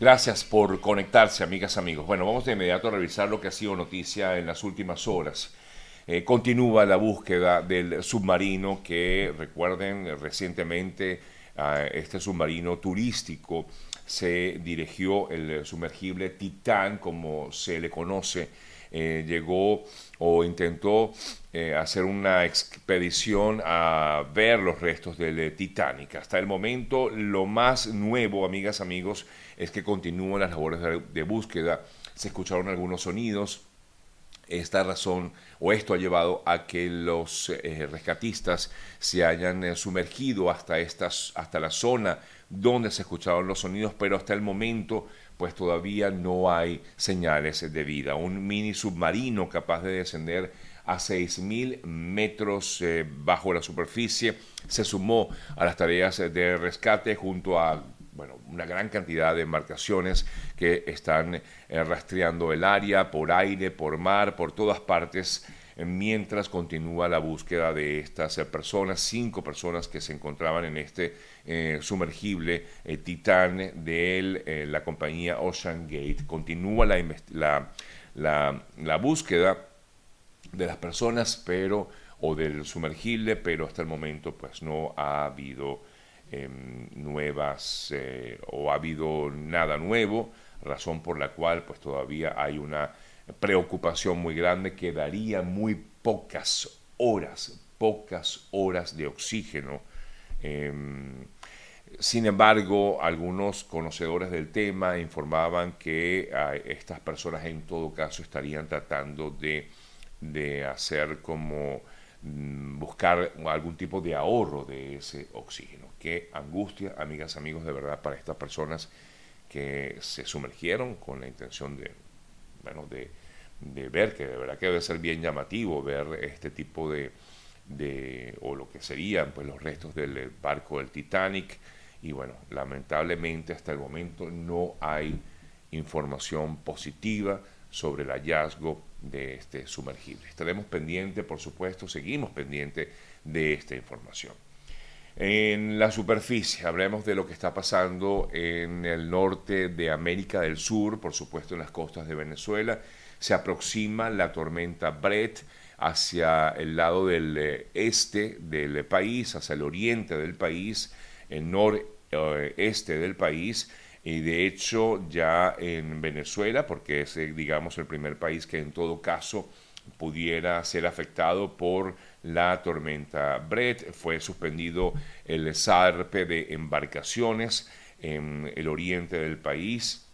Gracias por conectarse, amigas, amigos. Bueno, vamos de inmediato a revisar lo que ha sido noticia en las últimas horas. Eh, continúa la búsqueda del submarino que, recuerden, recientemente este submarino turístico se dirigió el sumergible Titán, como se le conoce, eh, llegó o intentó eh, hacer una expedición a ver los restos del Titanic. Hasta el momento, lo más nuevo, amigas, amigos, es que continúan las labores de, búsqueda. Se escucharon algunos sonidos. Esta razón o esto ha llevado a que los eh, rescatistas se hayan eh, sumergido hasta, estas, hasta la zona donde se escucharon los sonidos, pero hasta el momento pues todavía no hay señales de vida. Un mini submarino capaz de descender a 6.000 metros eh, bajo la superficie se sumó a las tareas de rescate junto a bueno, una gran cantidad de embarcaciones que están eh, rastreando el área por aire, por mar, por todas partes, eh, mientras continúa la búsqueda de estas eh, personas, cinco personas que se encontraban en este sumergible Titán de la compañía Ocean Gate. Continúa la, la, la búsqueda de las personas, pero o del sumergible, pero hasta el momento pues no ha habido Em, nuevas eh, o ha habido nada nuevo, razón por la cual pues todavía hay una preocupación muy grande, quedaría muy pocas horas, pocas horas de oxígeno. Em, sin embargo, algunos conocedores del tema informaban que estas personas en todo caso estarían tratando de, de hacer como mm, buscar algún tipo de ahorro de ese oxígeno qué angustia, amigas, amigos, de verdad, para estas personas que se sumergieron con la intención de, bueno, de, ver, que de verdad que debe ser bien llamativo ver este tipo de, o lo que serían pues los restos del barco del Titanic. Y bueno, lamentablemente hasta el momento no hay información positiva sobre el hallazgo de este sumergible. Estaremos pendientes, por supuesto, seguimos pendientes de esta información. En la superficie, hablemos de lo que está pasando en el norte de América del Sur, por supuesto en las costas de Venezuela. Se aproxima la tormenta Brett hacia el lado del eh, este del país, hacia el oriente del país, el noreste del país y de hecho ya en Venezuela, porque es eh, digamos el primer país que en todo caso pudiera ser afectado por la tormenta Brett. Fue suspendido el zarpe de embarcaciones en el oriente del país.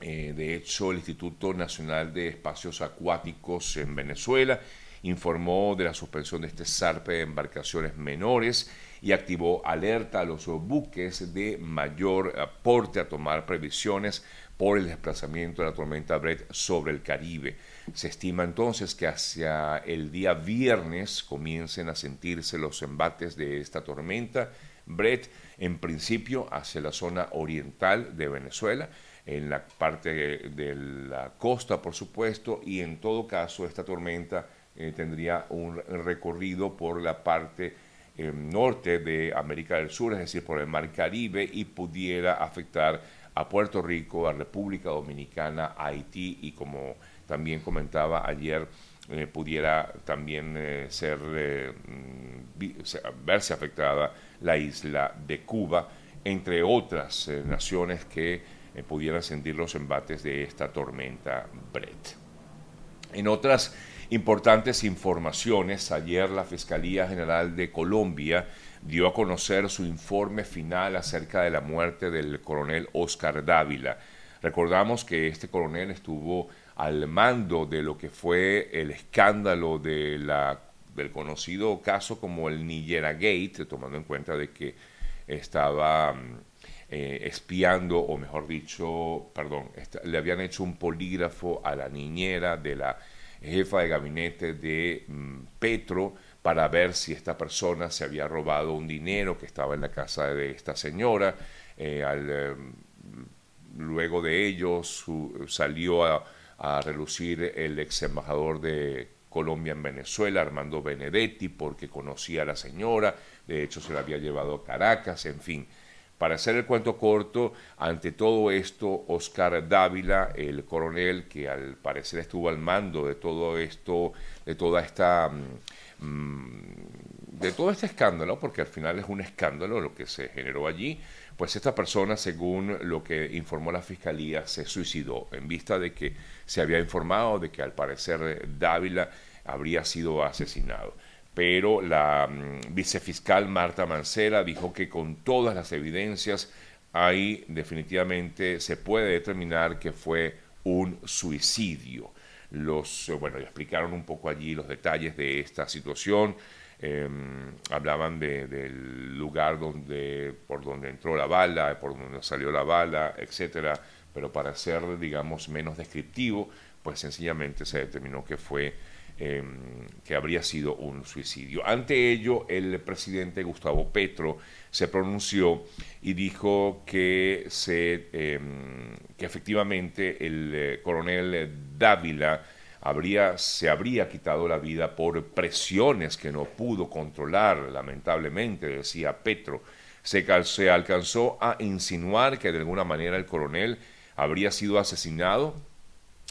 Eh, de hecho, el Instituto Nacional de Espacios Acuáticos en Venezuela informó de la suspensión de este zarpe de embarcaciones menores y activó alerta a los buques de mayor aporte a tomar previsiones por el desplazamiento de la tormenta Brett sobre el Caribe. Se estima entonces que hacia el día viernes comiencen a sentirse los embates de esta tormenta Brett, en principio hacia la zona oriental de Venezuela, en la parte de la costa, por supuesto, y en todo caso esta tormenta eh, tendría un recorrido por la parte eh, norte de América del Sur, es decir, por el Mar Caribe, y pudiera afectar a Puerto Rico, a República Dominicana, a Haití y como también comentaba ayer, eh, pudiera también ser, mm, verse afectada la isla de Cuba, entre otras naciones que pudieran sentir los embates de esta tormenta Brett. En otras importantes informaciones, ayer la Fiscalía General de Colombia dio a conocer su informe final acerca de la muerte del coronel Oscar Dávila. Recordamos que este coronel estuvo al mando de lo que fue el escándalo de la, del conocido caso como el Nigera Gate, tomando en cuenta de que estaba mm, eh, espiando, o mejor dicho, perdón, le habían hecho un polígrafo a la niñera de la jefa de gabinete de mm, Petro, para ver si esta persona se había robado un dinero que estaba en la casa de esta señora. Eh, eh, luego de ello salió a, relucir el ex embajador de Colombia en Venezuela, Armando Benedetti, porque conocía a la señora, de hecho se la había llevado a Caracas, en fin. Para hacer el cuento corto, ante todo esto, Oscar Dávila, el coronel que al parecer estuvo al mando de todo esto, de toda esta... Mm, de todo este escándalo, porque al final es un escándalo lo que se generó allí, pues esta persona, según lo que informó la fiscalía, se suicidó en vista de que se había informado de que al parecer Dávila habría sido asesinado pero la mm, vicefiscal Marta Mancera dijo que con todas las evidencias ahí definitivamente se puede determinar que fue un suicidio. Los, eh, bueno, explicaron un poco allí los detalles de esta situación. Em, hablaban del lugar donde, por donde entró la bala, por donde salió la bala, etcétera, pero para ser, digamos, menos descriptivo, pues sencillamente se determinó que fue Em, que habría sido un suicidio. Ante ello, el presidente Gustavo Petro se pronunció y dijo que, se, em, que efectivamente el eh, coronel Dávila habría, se habría quitado la vida por presiones que no pudo controlar, lamentablemente, decía Petro. Se, se alcanzó a insinuar que de alguna manera el coronel habría sido asesinado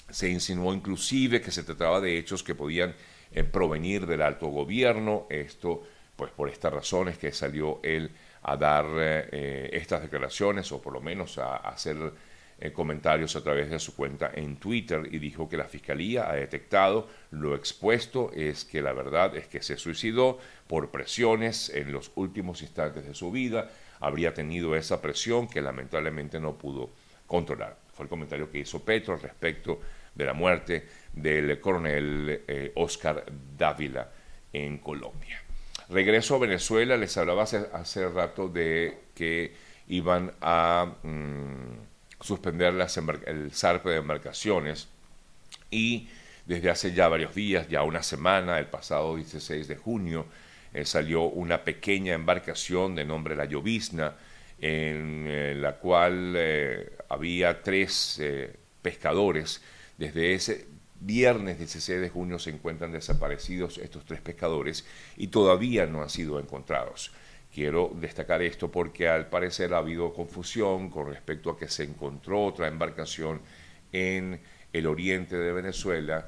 se insinuó inclusive que se trataba de hechos que podían eh, provenir del alto gobierno. Esto, pues por estas razones que salió él a dar eh, estas declaraciones o por lo menos a, hacer eh, comentarios a través de su cuenta en Twitter y dijo que la fiscalía ha detectado lo expuesto es que la verdad es que se suicidó por presiones en los últimos instantes de su vida, habría tenido esa presión que lamentablemente no pudo controlar. Fue el comentario que hizo Petro respecto de la muerte del coronel eh, Oscar Dávila en Colombia. Regreso a Venezuela, les hablaba hace, rato de que iban a mm, suspender el zarpe de embarcaciones y desde hace ya varios días, ya una semana, el pasado 16 de junio, eh, salió una pequeña embarcación de nombre La Llovizna, en eh, la cual había tres pescadores desde ese viernes 16 de junio se encuentran desaparecidos estos tres pescadores y todavía no han sido encontrados. Quiero destacar esto porque al parecer ha habido confusión con respecto a que se encontró otra embarcación en el oriente de Venezuela,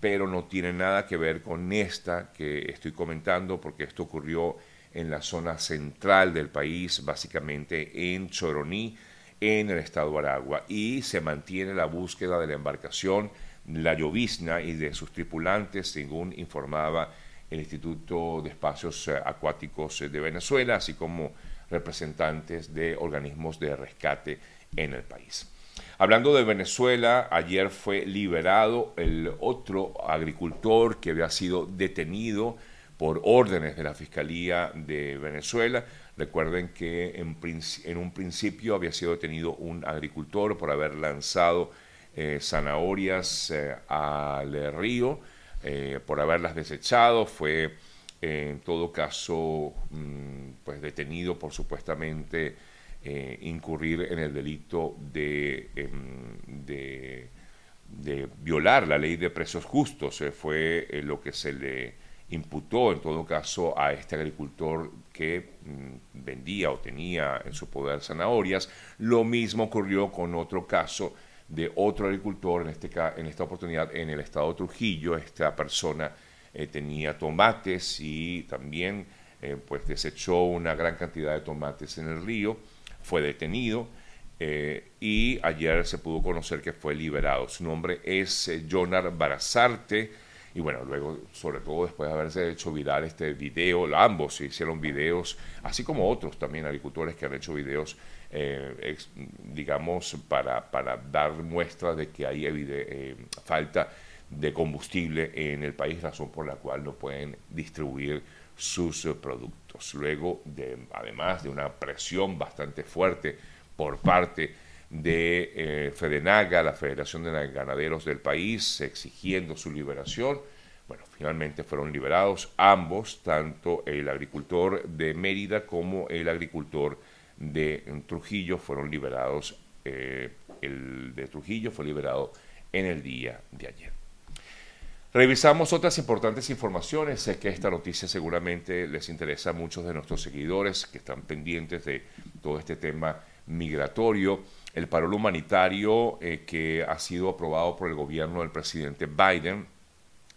pero no tiene nada que ver con esta que estoy comentando porque esto ocurrió en la zona central del país, básicamente en Choroní, en el estado de Aragua y se mantiene la búsqueda de la embarcación La Llovizna y de sus tripulantes, según informaba el Instituto de Espacios eh, Acuáticos de Venezuela, así como representantes de organismos de rescate en el país. Hablando de Venezuela, ayer fue liberado el otro agricultor que había sido detenido por órdenes de la Fiscalía de Venezuela Recuerden que en, un principio había sido detenido un agricultor por haber lanzado eh, zanahorias eh, al río, eh, por haberlas desechado. Fue en todo caso mm, pues detenido por supuestamente incurrir en el delito de, em, de, de, violar la ley de precios justos. fue lo que se le imputó en todo caso a este agricultor que mm, vendía o tenía en su poder zanahorias. Lo mismo ocurrió con otro caso de otro agricultor, en, este, en esta oportunidad en el estado de Trujillo. Esta persona eh, tenía tomates y también eh, pues desechó una gran cantidad de tomates en el río, fue detenido. Eh, y ayer se pudo conocer que fue liberado. Su nombre es Jonar Barazarte, y bueno, luego, sobre todo después de haberse hecho viral este video, ambos hicieron videos, así como otros también agricultores que han hecho videos, eh, digamos, para, para, dar muestra de que hay eh, falta de combustible en el país, razón por la cual no pueden distribuir sus eh, productos. Luego, de, además de una presión bastante fuerte por parte de eh, Fedenaga, la Federación de Ganaderos del país, exigiendo su liberación. Bueno, finalmente fueron liberados ambos, tanto el agricultor de Mérida como el agricultor de Trujillo fueron liberados. Eh, el de Trujillo fue liberado en el día de ayer. Revisamos otras importantes informaciones. Sé que esta noticia seguramente les interesa a muchos de nuestros seguidores que están pendientes de todo este tema migratorio. El paro humanitario eh, que ha sido aprobado por el gobierno del presidente Biden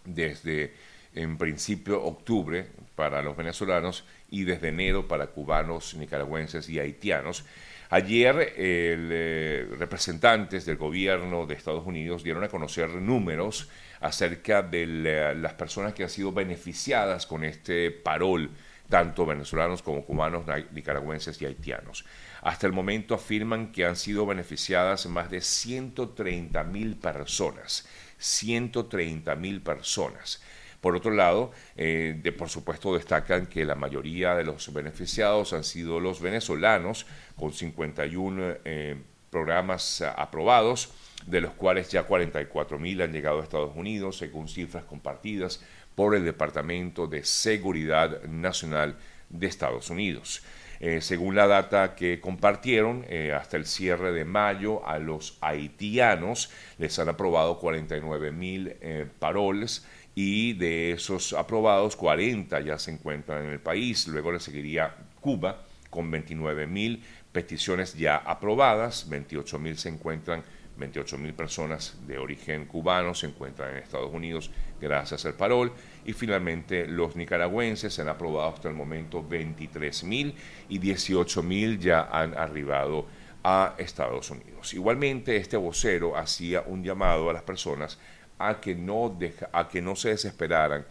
desde en principio octubre para los venezolanos y desde enero para cubanos, nicaragüenses y haitianos. Ayer eh, representantes del gobierno de Estados Unidos dieron a conocer números acerca de las personas que han sido beneficiadas con este parol, tanto venezolanos como cubanos, nicaragüenses y haitianos. Hasta el momento afirman que han sido beneficiadas más de 130 mil personas. 130 mil personas. Por otro lado, eh, por supuesto destacan que la mayoría de los beneficiados han sido los venezolanos, con 51 eh, programas aprobados, de los cuales ya 44 mil han llegado a Estados Unidos, según cifras compartidas por el Departamento de Seguridad Nacional de Estados Unidos. Eh, según la data que compartieron, hasta el cierre de mayo a los haitianos les han aprobado 49 mil paroles y de esos aprobados 40 ya se encuentran en el país. Luego le seguiría Cuba con 29 mil peticiones ya aprobadas, 28 mil se encuentran 28 mil personas de origen cubano se encuentran en Estados Unidos gracias al parol y finalmente los nicaragüenses han aprobado hasta el momento 23 mil y 18 mil ya han arribado a Estados Unidos. Igualmente este vocero hacía un llamado a las personas a que no, a que no se desesperaran,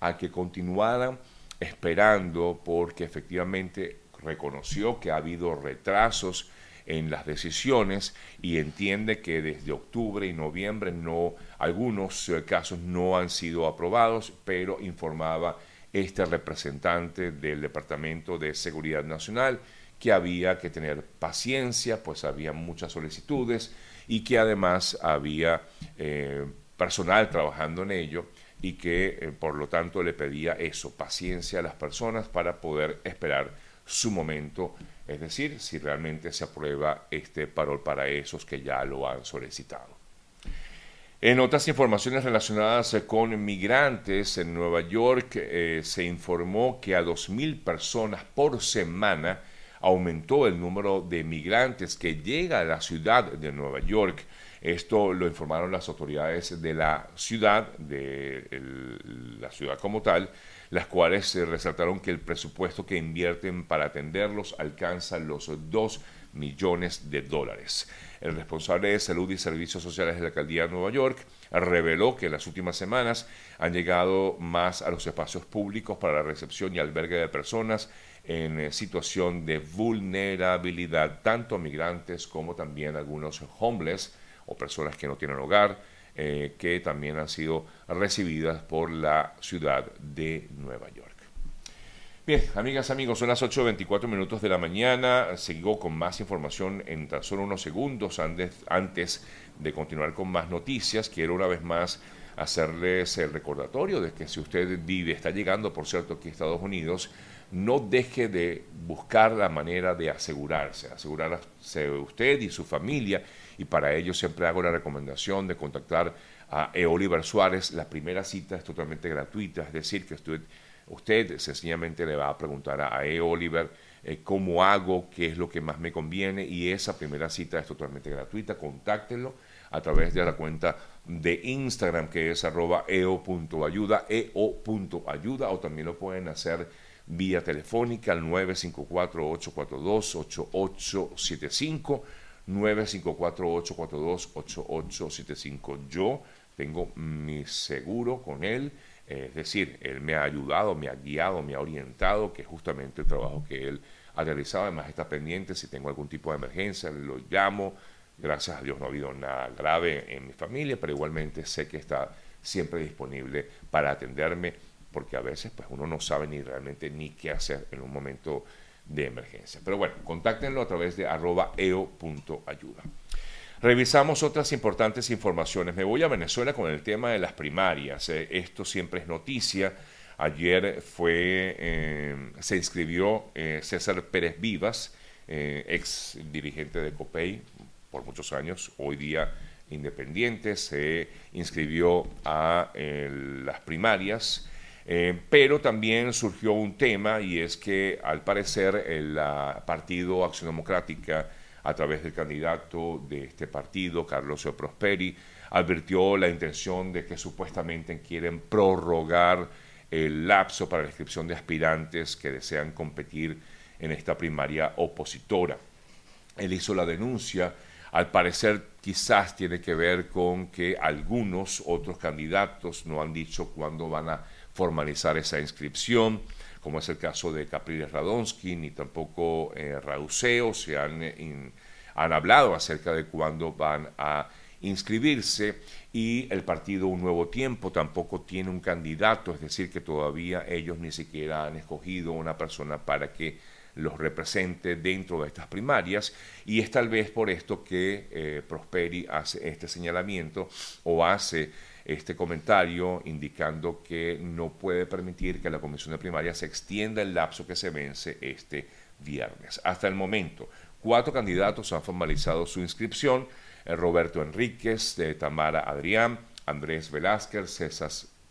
a que continuaran esperando porque efectivamente reconoció que ha habido retrasos en las decisiones y entiende que desde octubre y noviembre no algunos eh, casos no han sido aprobados, pero informaba este representante del Departamento de Seguridad Nacional que había que tener paciencia, pues había muchas solicitudes y que además había eh, personal trabajando en ello y que eh, por lo tanto le pedía eso, paciencia a las personas para poder esperar su momento, es decir, si realmente se aprueba este parol para esos que ya lo han solicitado. En otras informaciones relacionadas con migrantes en Nueva York, eh, se informó que a 2.000 personas por semana aumentó el número de migrantes que llega a la ciudad de Nueva York. Esto lo informaron las autoridades de la ciudad, de la ciudad como tal, las cuales resaltaron que el presupuesto que invierten para atenderlos alcanza los 2 millones de dólares. El responsable de Salud y Servicios Sociales de la Alcaldía de Nueva York reveló que en las últimas semanas han llegado más a los espacios públicos para la recepción y albergue de personas en eh, situación de vulnerabilidad, tanto migrantes como también algunos homeless o personas que no tienen hogar, eh, que también han sido recibidas por la ciudad de Nueva York. Bien, amigas, amigos, son las 8.24 minutos de la mañana. Sigo con más información en tan solo unos segundos antes, antes de continuar con más noticias. Quiero una vez más hacerles el recordatorio de que si usted vive, está llegando, por cierto, aquí a Estados Unidos, no deje de buscar la manera de asegurarse, asegurarse usted y su familia y para ello siempre hago la recomendación de contactar a e. Oliver Suárez. La primera cita es totalmente gratuita, es decir, que usted, usted sencillamente le va a preguntar a E. Oliver eh, cómo hago, qué es lo que más me conviene y esa primera cita es totalmente gratuita. Contáctenlo a través de la cuenta de Instagram que es arroba eo.ayuda, eo.ayuda o también lo pueden hacer vía telefónica al 954-842-8875 954-842-8875. Yo tengo mi seguro con él, eh, es decir, él me ha ayudado, me ha guiado, me ha orientado, que es justamente el trabajo que él ha realizado. Además está pendiente si tengo algún tipo de emergencia, lo llamo. Gracias a Dios no ha habido nada grave en mi familia, pero igualmente sé que está siempre disponible para atenderme, porque a veces pues uno no sabe ni realmente ni qué hacer en un momento de emergencia. Pero bueno, contáctenlo a través de arroba eo.ayuda. Revisamos otras importantes informaciones. Me voy a Venezuela con el tema de las primarias. Eh, esto siempre es noticia. Ayer fue, eh, se inscribió eh, César Pérez Vivas, ex dirigente de COPEI por muchos años, hoy día independiente, se inscribió a las primarias, eh, pero también surgió un tema y es que al parecer el Partido Acción Democrática, a través del candidato de este partido, Carlos Prosperi, advirtió la intención de que supuestamente quieren prorrogar el lapso para la inscripción de aspirantes que desean competir en esta primaria opositora. Él hizo la denuncia, al parecer quizás tiene que ver con que algunos otros candidatos no han dicho cuándo van a formalizar esa inscripción, como es el caso de Capriles Radonsky, ni tampoco eh, se han, eh, han hablado acerca de cuándo van a inscribirse. Y el partido Un Nuevo Tiempo tampoco tiene un candidato, es decir, que todavía ellos ni siquiera han escogido una persona para que los represente dentro de estas primarias. Y es tal vez por esto que eh, Prosperi hace este señalamiento o hace este comentario indicando que no puede permitir que la comisión de primarias se extienda el lapso que se vence este viernes. Hasta el momento, cuatro candidatos han formalizado su inscripción, eh, Roberto Enríquez, de Tamara Adrián, Andrés Velázquez, César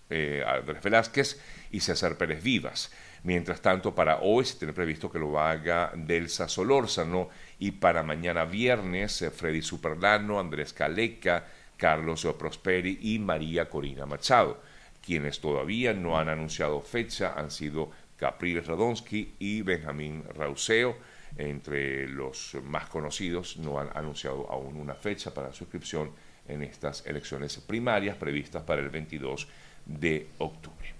eh, Andrés Velázquez y César Pérez Vivas. Mientras tanto, para hoy se tiene previsto que lo haga Delsa Solórzano y para mañana viernes eh, Freddy Superlano, Andrés Caleca, Carlos Prosperi y María Corina Machado. Quienes todavía no han anunciado fecha han sido Capriles Radonsky y Benjamín Rauseo. Entre los más conocidos no han anunciado aún una fecha para suscripción en estas elecciones primarias previstas para el 22 de octubre.